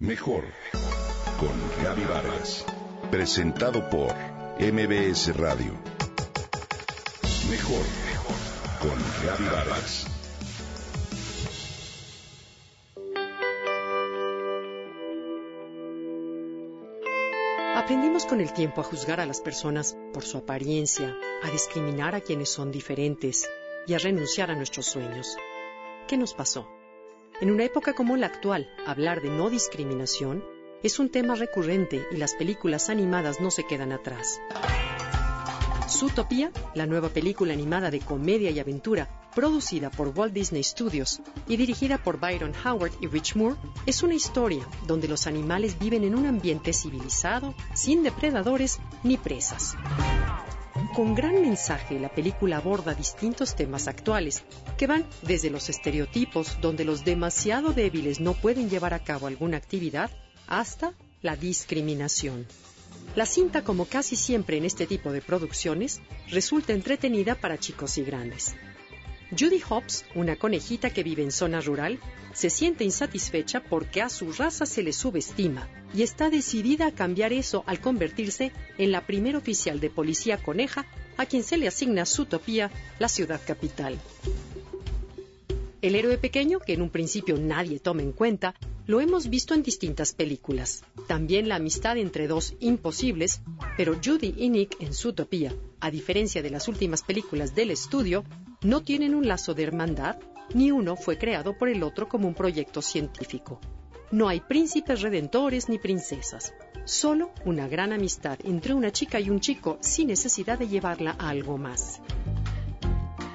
Mejor con Gaby Vargas. Presentado por MBS Radio. Mejor con Gaby Vargas. Aprendimos con el tiempo a juzgar a las personas por su apariencia, a discriminar a quienes son diferentes y a renunciar a nuestros sueños. ¿Qué nos pasó? En una época como la actual, hablar de no discriminación es un tema recurrente y las películas animadas no se quedan atrás. Zootopia, la nueva película animada de comedia y aventura, producida por Walt Disney Studios y dirigida por Byron Howard y Rich Moore, es una historia donde los animales viven en un ambiente civilizado, sin depredadores ni presas. Con gran mensaje, la película aborda distintos temas actuales, que van desde los estereotipos, donde los demasiado débiles no pueden llevar a cabo alguna actividad, hasta la discriminación. La cinta, como casi siempre en este tipo de producciones, resulta entretenida para chicos y grandes. Judy Hobbs, una conejita que vive en zona rural, se siente insatisfecha porque a su raza se le subestima y está decidida a cambiar eso al convertirse en la primera oficial de policía coneja a quien se le asigna su utopía, la ciudad capital. El héroe pequeño, que en un principio nadie toma en cuenta, lo hemos visto en distintas películas. También la amistad entre dos imposibles, pero Judy y Nick en su utopía, a diferencia de las últimas películas del estudio, no tienen un lazo de hermandad, ni uno fue creado por el otro como un proyecto científico. No hay príncipes redentores ni princesas, solo una gran amistad entre una chica y un chico sin necesidad de llevarla a algo más.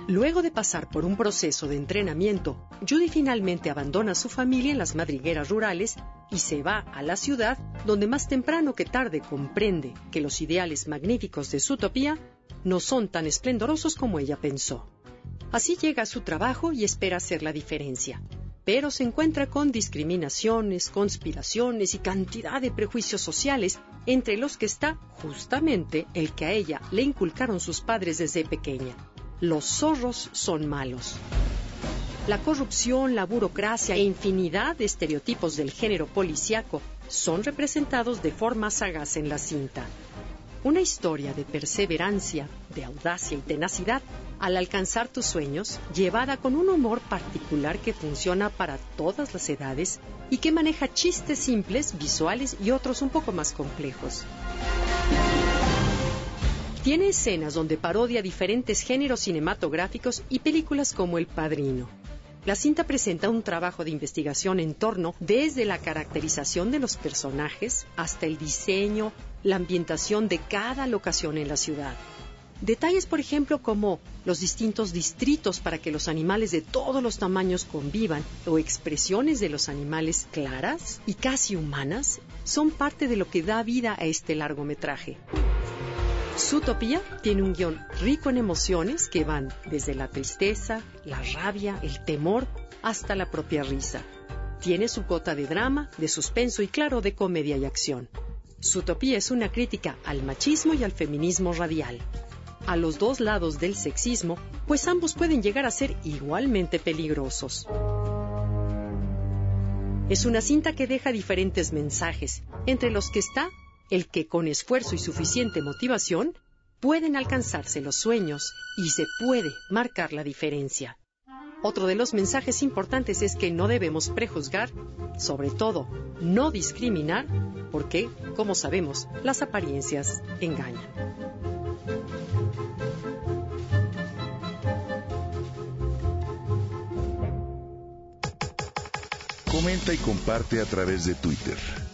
Luego de pasar por un proceso de entrenamiento, Judy finalmente abandona a su familia en las madrigueras rurales y se va a la ciudad, donde más temprano que tarde comprende que los ideales magníficos de su utopía no son tan esplendorosos como ella pensó. Así llega a su trabajo y espera hacer la diferencia. Pero se encuentra con discriminaciones, conspiraciones y cantidad de prejuicios sociales, entre los que está justamente el que a ella le inculcaron sus padres desde pequeña. Los zorros son malos. La corrupción, la burocracia e infinidad de estereotipos del género policiaco son representados de forma sagaz en la cinta. Una historia de perseverancia, de audacia y tenacidad al alcanzar tus sueños, llevada con un humor particular que funciona para todas las edades y que maneja chistes simples, visuales y otros un poco más complejos. Tiene escenas donde parodia diferentes géneros cinematográficos y películas como El Padrino. La cinta presenta un trabajo de investigación en torno desde la caracterización de los personajes hasta el diseño, la ambientación de cada locación en la ciudad. Detalles, por ejemplo, como los distintos distritos para que los animales de todos los tamaños convivan o expresiones de los animales claras y casi humanas son parte de lo que da vida a este largometraje. Zootopia tiene un guion rico en emociones que van desde la tristeza, la rabia, el temor, hasta la propia risa. Tiene su cota de drama, de suspenso y claro de comedia y acción. Zootopia es una crítica al machismo y al feminismo radial. A los dos lados del sexismo, pues ambos pueden llegar a ser igualmente peligrosos. Es una cinta que deja diferentes mensajes, entre los que está el que con esfuerzo y suficiente motivación pueden alcanzarse los sueños y se puede marcar la diferencia. Otro de los mensajes importantes es que no debemos prejuzgar, sobre todo no discriminar, porque, como sabemos, las apariencias engañan. Comenta y comparte a través de Twitter.